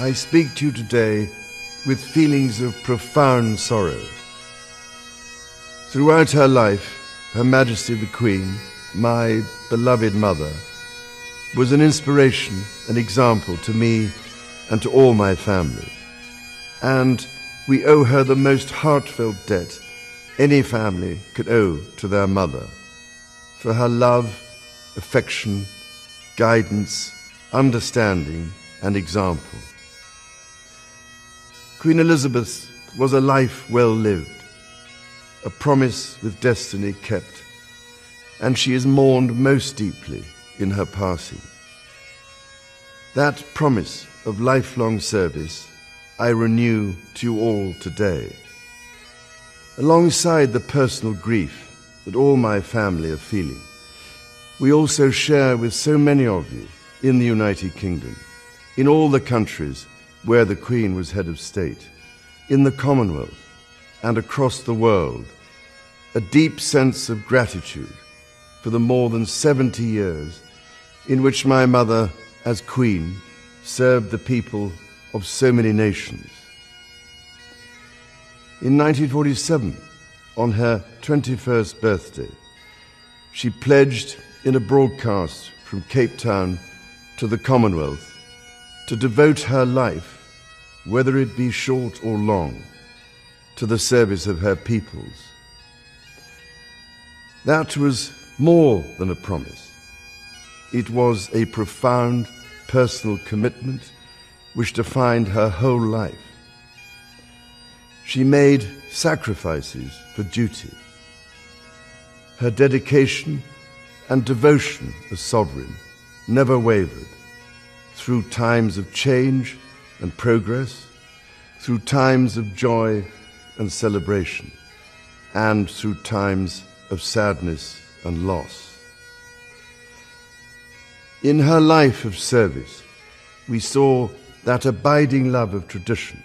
I speak to you today with feelings of profound sorrow. Throughout her life, Her Majesty the Queen, my beloved mother, was an inspiration, an example to me and to all my family. And we owe her the most heartfelt debt any family could owe to their mother for her love, affection, guidance, understanding, and example. Queen Elizabeth was a life well lived, a promise with destiny kept, and she is mourned most deeply in her passing. That promise of lifelong service I renew to you all today. Alongside the personal grief that all my family are feeling, we also share with so many of you in the United Kingdom, in all the countries where the Queen was head of state, in the Commonwealth, and across the world, a deep sense of gratitude for the more than 70 years in which my mother, as Queen, served the people of so many nations. In 1947, on her 21st birthday, she pledged in a broadcast from Cape Town to the Commonwealth to devote her life, whether it be short or long, to the service of her peoples. That was more than a promise. It was a profound personal commitment which defined her whole life. She made sacrifices for duty. Her dedication and devotion as sovereign never wavered through times of change and progress, through times of joy and celebration, and through times of sadness and loss. In her life of service, we saw that abiding love of tradition,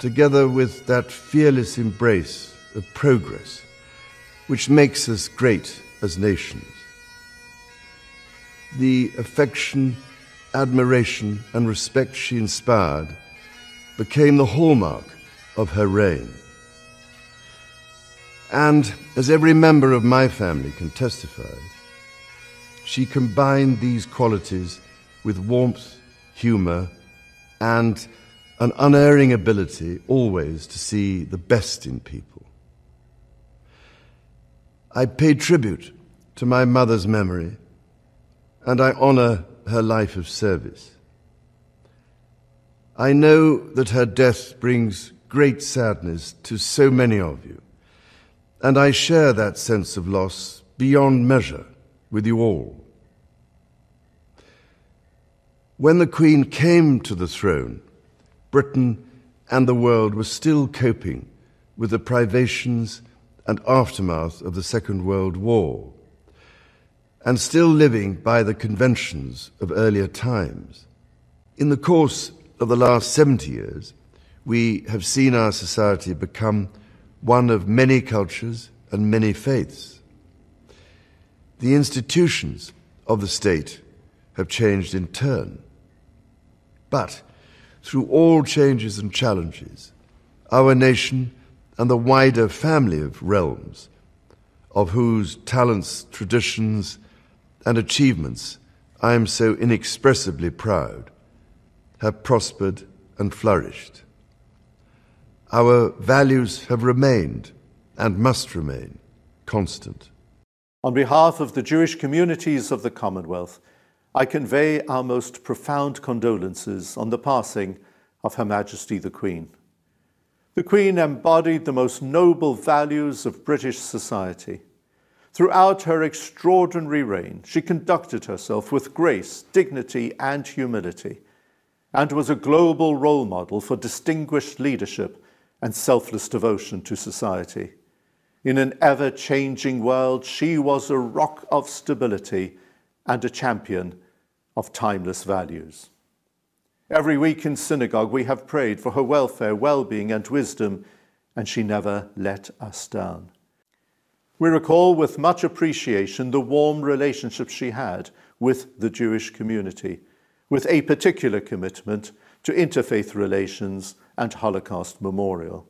together with that fearless embrace of progress, which makes us great as nations. The affection admiration, and respect she inspired became the hallmark of her reign. And as every member of my family can testify, she combined these qualities with warmth, humor, and an unerring ability always to see the best in people. I pay tribute to my mother's memory, and I honor her life of service. I know that her death brings great sadness to so many of you, and I share that sense of loss beyond measure with you all. When the Queen came to the throne, Britain and the world were still coping with the privations and aftermath of the Second World War and still living by the conventions of earlier times. In the course of the last 70 years, we have seen our society become one of many cultures and many faiths. The institutions of the state have changed in turn. But through all changes and challenges, our nation and the wider family of realms, of whose talents, traditions, and achievements I am so inexpressibly proud, have prospered and flourished. Our values have remained and must remain constant. On behalf of the Jewish communities of the Commonwealth, I convey our most profound condolences on the passing of Her Majesty the Queen. The Queen embodied the most noble values of British society. Throughout her extraordinary reign, she conducted herself with grace, dignity, and humility, and was a global role model for distinguished leadership and selfless devotion to society. In an ever changing world, she was a rock of stability and a champion of timeless values. Every week in synagogue, we have prayed for her welfare, well being, and wisdom, and she never let us down. We recall with much appreciation the warm relationship she had with the Jewish community, with a particular commitment to interfaith relations and Holocaust memorial.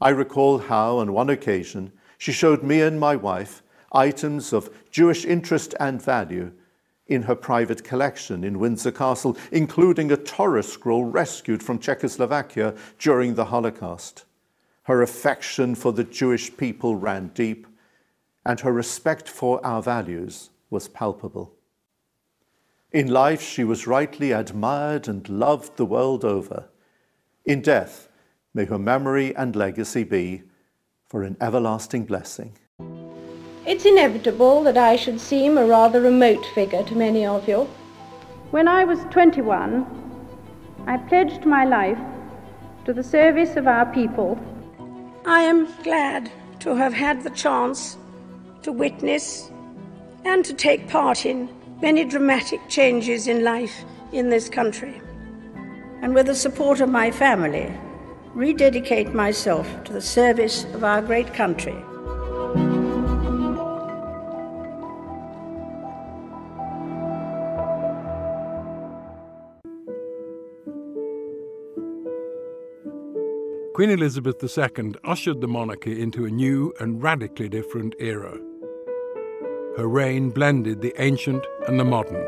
I recall how, on one occasion, she showed me and my wife items of Jewish interest and value in her private collection in Windsor Castle, including a Torah scroll rescued from Czechoslovakia during the Holocaust. Her affection for the Jewish people ran deep, and her respect for our values was palpable. In life, she was rightly admired and loved the world over. In death, may her memory and legacy be for an everlasting blessing. It's inevitable that I should seem a rather remote figure to many of you. When I was 21, I pledged my life to the service of our people. I am glad to have had the chance to witness and to take part in many dramatic changes in life in this country. And with the support of my family, rededicate myself to the service of our great country. Queen Elizabeth II ushered the monarchy into a new and radically different era. Her reign blended the ancient and the modern.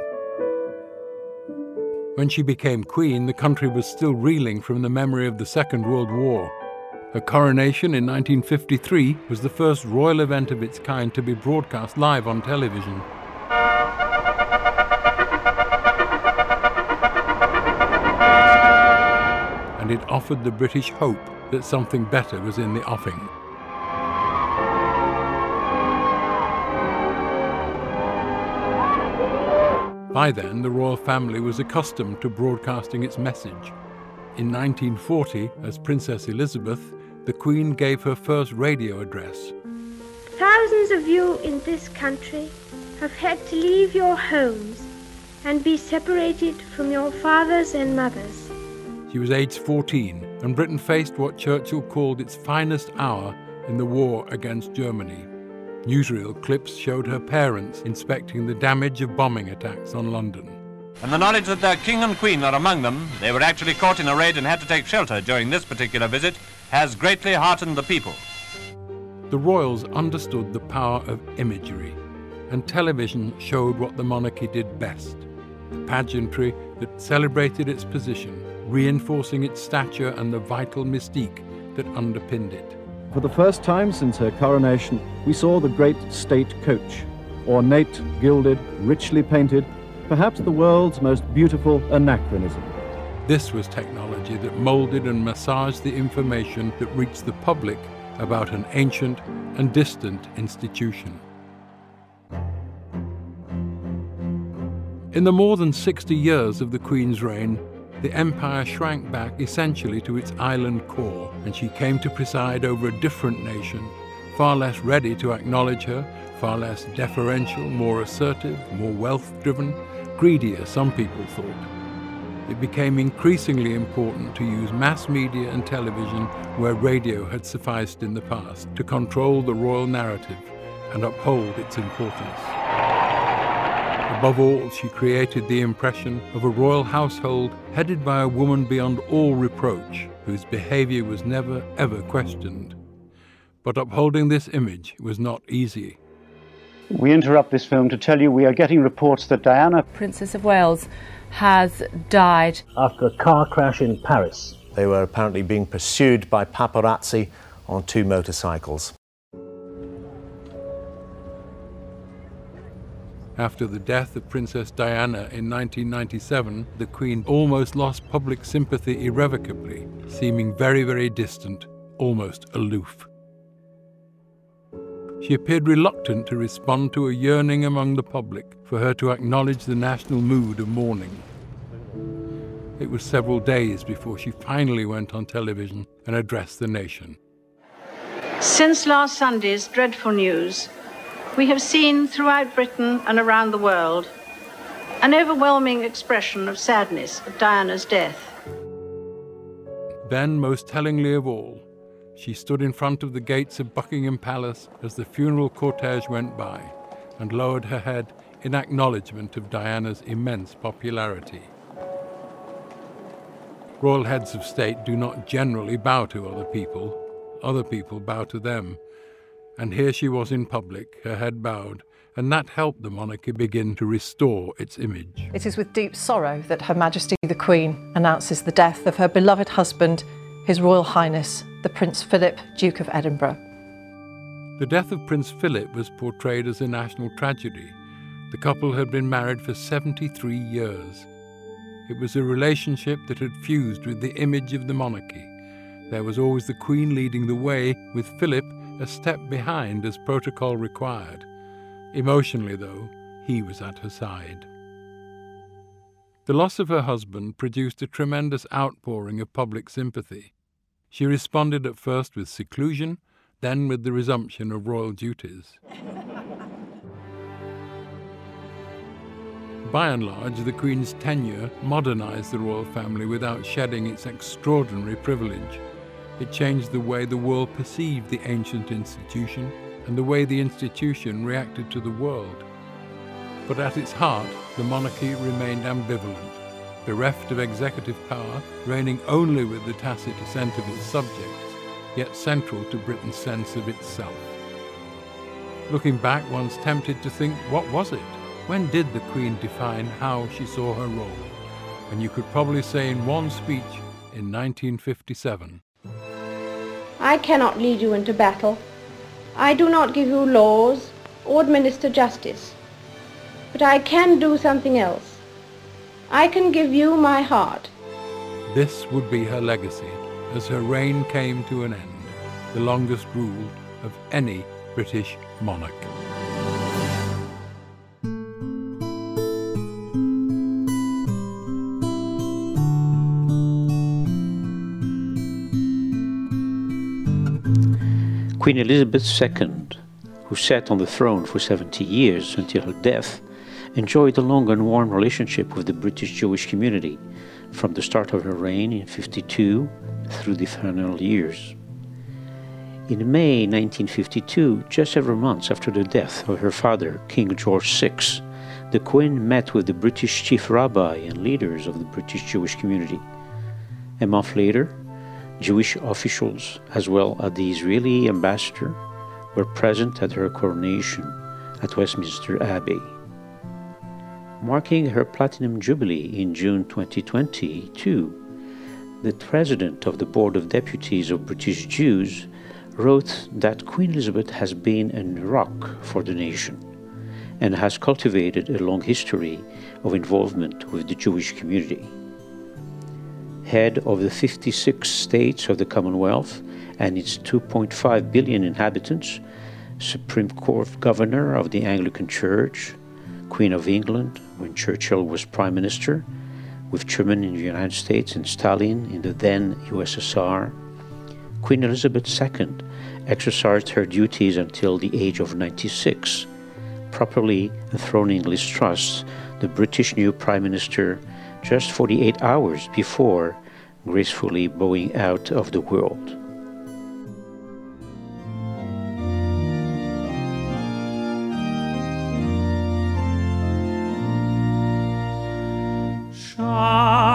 When she became queen, the country was still reeling from the memory of the Second World War. Her coronation in 1953 was the first royal event of its kind to be broadcast live on television. And it offered the British hope that something better was in the offing. By then, the royal family was accustomed to broadcasting its message. In 1940, as Princess Elizabeth, the Queen gave her first radio address. Thousands of you in this country have had to leave your homes and be separated from your fathers and mothers. She was aged 14, and Britain faced what Churchill called its finest hour in the war against Germany. Newsreel clips showed her parents inspecting the damage of bombing attacks on London. And the knowledge that their king and queen are among them, they were actually caught in a raid and had to take shelter during this particular visit, has greatly heartened the people. The royals understood the power of imagery, and television showed what the monarchy did best the pageantry that celebrated its position reinforcing its stature and the vital mystique that underpinned it. For the first time since her coronation, we saw the great state coach, ornate, gilded, richly painted, perhaps the world's most beautiful anachronism. This was technology that molded and massaged the information that reached the public about an ancient and distant institution. In the more than 60 years of the Queen's reign, the empire shrank back essentially to its island core, and she came to preside over a different nation, far less ready to acknowledge her, far less deferential, more assertive, more wealth driven, greedier, some people thought. it became increasingly important to use mass media and television where radio had sufficed in the past to control the royal narrative and uphold its importance. Above all, she created the impression of a royal household headed by a woman beyond all reproach, whose behavior was never ever questioned. But upholding this image was not easy. We interrupt this film to tell you we are getting reports that Diana, Princess of Wales, has died after a car crash in Paris. They were apparently being pursued by paparazzi on two motorcycles. After the death of Princess Diana in 1997, the Queen almost lost public sympathy irrevocably, seeming very, very distant, almost aloof. She appeared reluctant to respond to a yearning among the public for her to acknowledge the national mood of mourning. It was several days before she finally went on television and addressed the nation. Since last Sunday's dreadful news, we have seen throughout Britain and around the world an overwhelming expression of sadness at Diana's death. Then, most tellingly of all, she stood in front of the gates of Buckingham Palace as the funeral cortege went by and lowered her head in acknowledgement of Diana's immense popularity. Royal heads of state do not generally bow to other people, other people bow to them. And here she was in public, her head bowed, and that helped the monarchy begin to restore its image. It is with deep sorrow that Her Majesty the Queen announces the death of her beloved husband, His Royal Highness the Prince Philip, Duke of Edinburgh. The death of Prince Philip was portrayed as a national tragedy. The couple had been married for 73 years. It was a relationship that had fused with the image of the monarchy. There was always the Queen leading the way, with Philip a step behind as protocol required. Emotionally, though, he was at her side. The loss of her husband produced a tremendous outpouring of public sympathy. She responded at first with seclusion, then with the resumption of royal duties. By and large, the Queen's tenure modernised the royal family without shedding its extraordinary privilege. It changed the way the world perceived the ancient institution and the way the institution reacted to the world. But at its heart, the monarchy remained ambivalent bereft of executive power, reigning only with the tacit assent of its subjects, yet central to Britain's sense of itself. Looking back, one's tempted to think, what was it? When did the Queen define how she saw her role? And you could probably say in one speech in 1957. I cannot lead you into battle. I do not give you laws or administer justice. But I can do something else. I can give you my heart. This would be her legacy as her reign came to an end, the longest rule of any British monarch. Queen Elizabeth II, who sat on the throne for 70 years until her death, enjoyed a long and warm relationship with the British Jewish community from the start of her reign in 52 through the final years. In May 1952, just several months after the death of her father, King George VI, the Queen met with the British chief rabbi and leaders of the British Jewish community. A month later, Jewish officials, as well as the Israeli ambassador, were present at her coronation at Westminster Abbey marking her Platinum Jubilee in June 2022, the president of the Board of Deputies of British Jews wrote that Queen Elizabeth has been a rock for the nation and has cultivated a long history of involvement with the Jewish community. Head of the 56 states of the Commonwealth and its 2.5 billion inhabitants, Supreme Court Governor of the Anglican Church, Queen of England when Churchill was Prime Minister, with Truman in the United States and Stalin in the then USSR. Queen Elizabeth II exercised her duties until the age of 96, properly enthroning Liz Truss, the British new Prime Minister, just 48 hours before gracefully bowing out of the world. It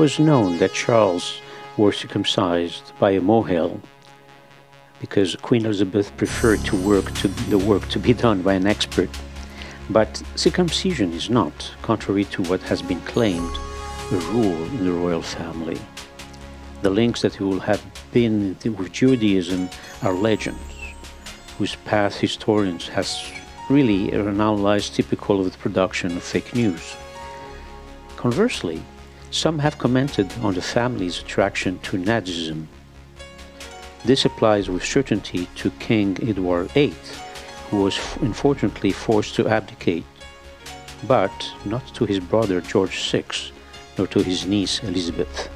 was known that Charles was circumcised by a mohel because Queen Elizabeth preferred to work to the work to be done by an expert. But circumcision is not, contrary to what has been claimed, a rule in the royal family. The links that will have been with Judaism are legends, whose path historians has really analyzed typical of the production of fake news. Conversely, some have commented on the family's attraction to Nazism. This applies with certainty to King Edward VIII, who was unfortunately forced to abdicate, but not to his brother George VI, nor to his niece Elizabeth.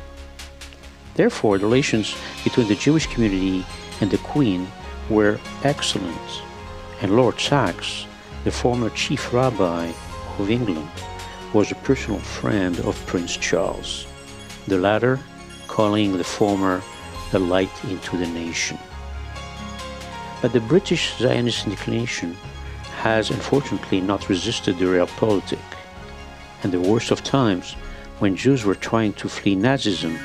Therefore, the relations between the Jewish community and the Queen were excellent, and Lord Sacks, the former chief rabbi of England, was a personal friend of Prince Charles, the latter calling the former a light into the nation. But the British Zionist inclination has unfortunately not resisted the realpolitik, and the worst of times, when Jews were trying to flee Nazism,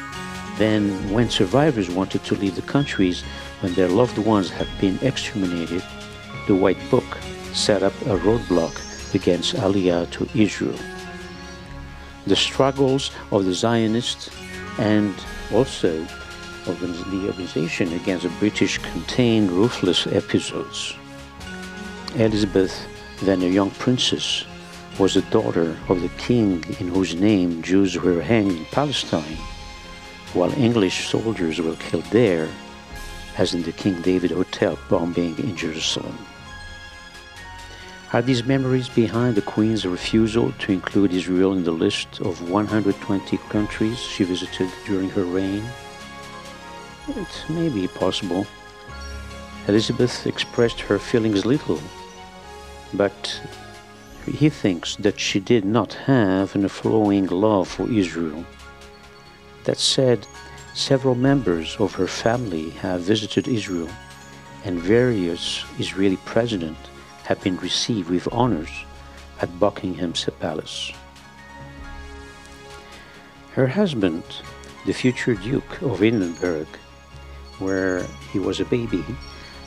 then when survivors wanted to leave the countries when their loved ones had been exterminated, the White Book set up a roadblock against Aliyah to Israel the struggles of the Zionists and also of the organization against the British contained ruthless episodes. Elizabeth, then a young princess, was the daughter of the king in whose name Jews were hanged in Palestine, while English soldiers were killed there, as in the King David Hotel bombing in Jerusalem. Are these memories behind the Queen's refusal to include Israel in the list of 120 countries she visited during her reign? It may be possible. Elizabeth expressed her feelings little, but he thinks that she did not have an flowing love for Israel. That said, several members of her family have visited Israel, and various Israeli presidents have been received with honors at Buckingham Palace. Her husband, the future Duke of Edinburgh, where he was a baby,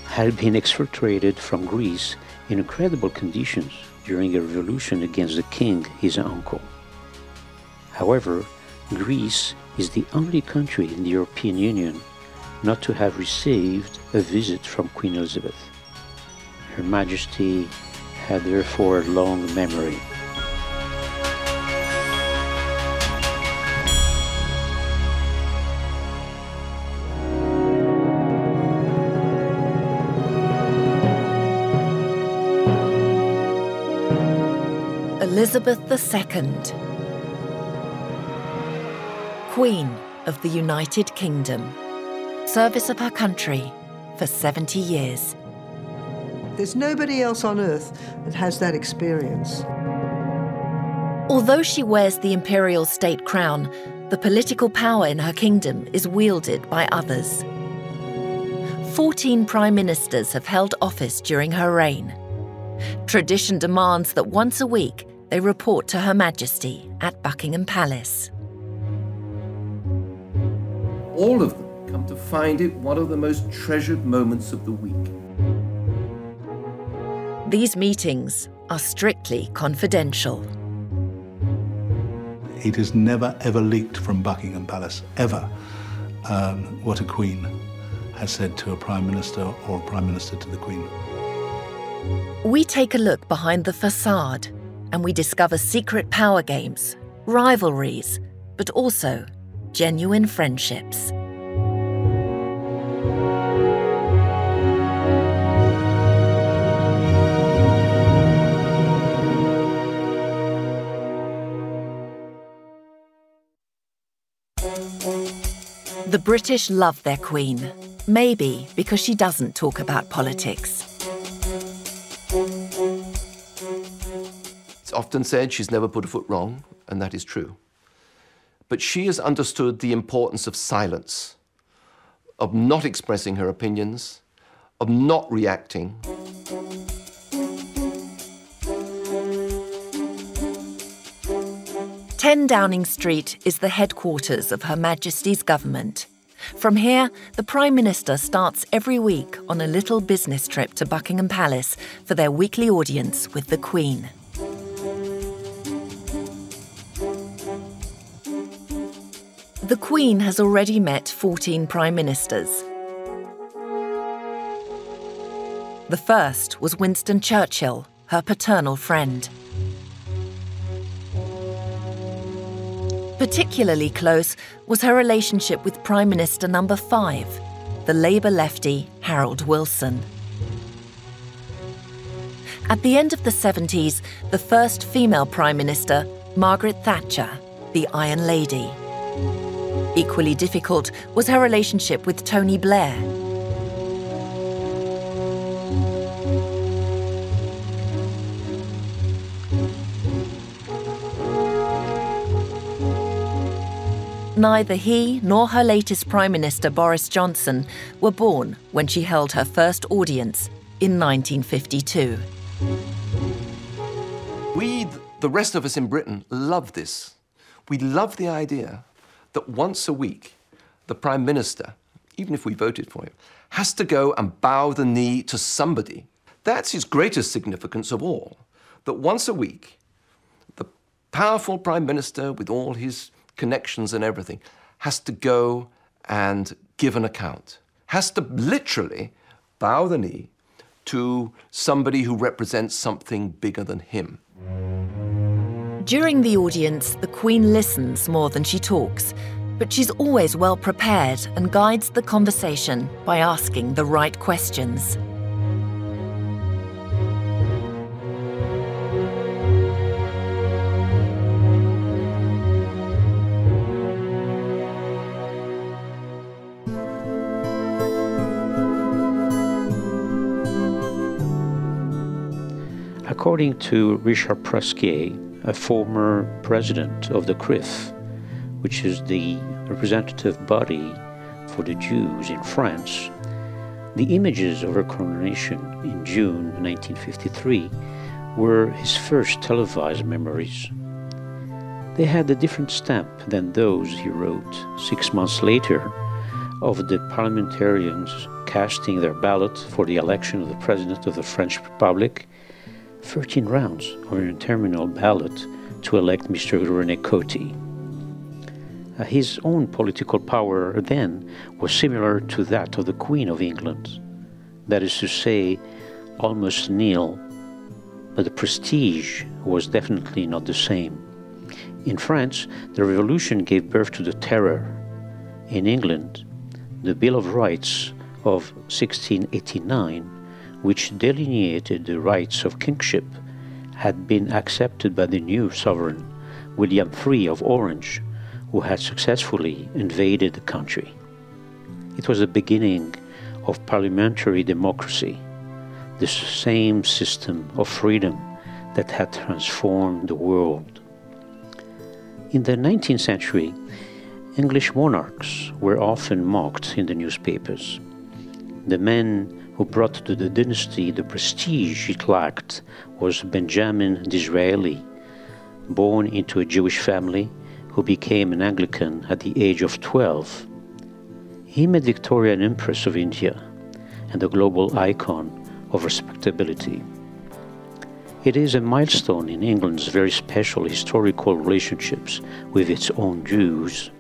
had been exfiltrated from Greece in incredible conditions during a revolution against the king, his uncle. However, Greece is the only country in the European Union not to have received a visit from Queen Elizabeth. Her Majesty had therefore long memory. Elizabeth II, Queen of the United Kingdom, service of her country for 70 years. There's nobody else on earth that has that experience. Although she wears the imperial state crown, the political power in her kingdom is wielded by others. 14 prime ministers have held office during her reign. Tradition demands that once a week they report to Her Majesty at Buckingham Palace. All of them come to find it one of the most treasured moments of the week. These meetings are strictly confidential. It is never ever leaked from Buckingham Palace, ever, um, what a Queen has said to a Prime Minister or a Prime Minister to the Queen. We take a look behind the facade and we discover secret power games, rivalries, but also genuine friendships. The British love their Queen, maybe because she doesn't talk about politics. It's often said she's never put a foot wrong, and that is true. But she has understood the importance of silence, of not expressing her opinions, of not reacting. Ten Downing Street is the headquarters of Her Majesty's government. From here, the Prime Minister starts every week on a little business trip to Buckingham Palace for their weekly audience with the Queen. The Queen has already met 14 Prime Ministers. The first was Winston Churchill, her paternal friend. Particularly close was her relationship with Prime Minister number five, the Labour lefty Harold Wilson. At the end of the 70s, the first female Prime Minister, Margaret Thatcher, the Iron Lady. Equally difficult was her relationship with Tony Blair. Neither he nor her latest Prime Minister Boris Johnson were born when she held her first audience in 1952. We, the rest of us in Britain, love this. We love the idea that once a week, the Prime Minister, even if we voted for him, has to go and bow the knee to somebody. That's his greatest significance of all. That once a week, the powerful Prime Minister, with all his connections and everything, has to go and give an account, has to literally bow the knee to somebody who represents something bigger than him. During the audience, the Queen listens more than she talks, but she's always well prepared and guides the conversation by asking the right questions. According to Richard Prasquier, a former president of the CRIF, which is the representative body for the Jews in France, the images of her coronation in June 1953 were his first televised memories. They had a different stamp than those he wrote six months later of the parliamentarians casting their ballot for the election of the President of the French Republic 13 rounds of an interminable ballot to elect Mr. René Coty. Uh, his own political power then was similar to that of the Queen of England. That is to say, almost nil, but the prestige was definitely not the same. In France, the revolution gave birth to the terror. In England, the Bill of Rights of 1689 which delineated the rights of kingship, had been accepted by the new sovereign, William III of Orange, who had successfully invaded the country. It was the beginning of parliamentary democracy, the same system of freedom that had transformed the world. In the 19th century, English monarchs were often mocked in the newspapers. The man who brought to the dynasty the prestige it lacked was Benjamin Disraeli, born into a Jewish family who became an Anglican at the age of 12. He made Victoria an Empress of India and a global icon of respectability. It is a milestone in England's very special historical relationships with its own Jews.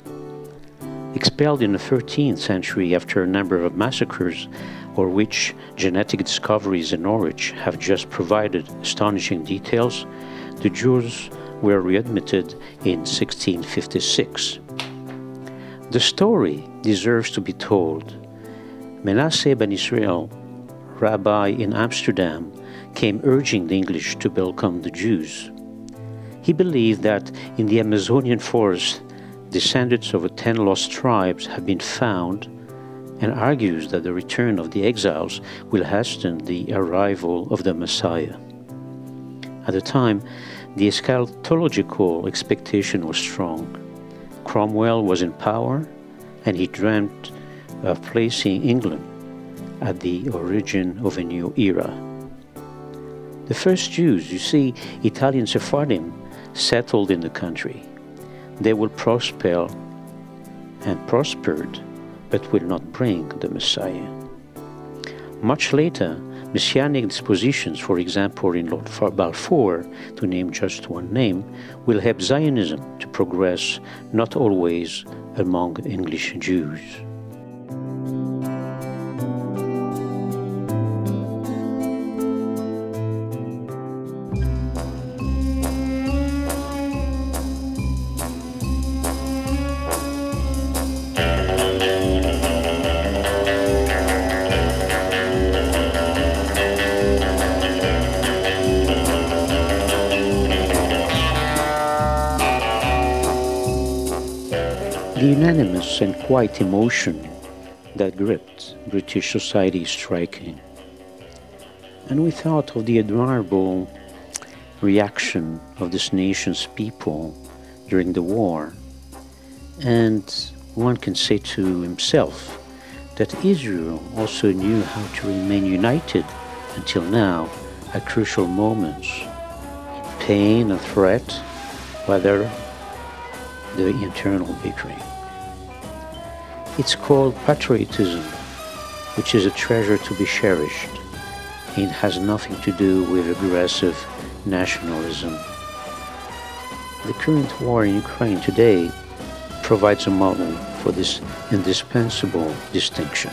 Expelled in the 13th century after a number of massacres, or which genetic discoveries in Norwich have just provided astonishing details, the Jews were readmitted in 1656. The story deserves to be told. Menasseh ben Israel, rabbi in Amsterdam, came urging the English to welcome the Jews. He believed that in the Amazonian forest, descendants of the ten lost tribes have been found and argues that the return of the exiles will hasten the arrival of the Messiah. At the time, the eschatological expectation was strong. Cromwell was in power, and he dreamt of placing England at the origin of a new era. The first Jews, you see, Italian Sephardim, settled in the country. They will prosper and prospered, but will not bring the Messiah. Much later, Messianic dispositions, for example in Lord Balfour, to name just one name, will help Zionism to progress not always among English Jews. Unanimous and quiet emotion that gripped British society striking. And we thought of the admirable reaction of this nation's people during the war. And one can say to himself that Israel also knew how to remain united until now at crucial moments, pain and threat, whether the internal victory. It's called patriotism, which is a treasure to be cherished. It has nothing to do with aggressive nationalism. The current war in Ukraine today provides a model for this indispensable distinction.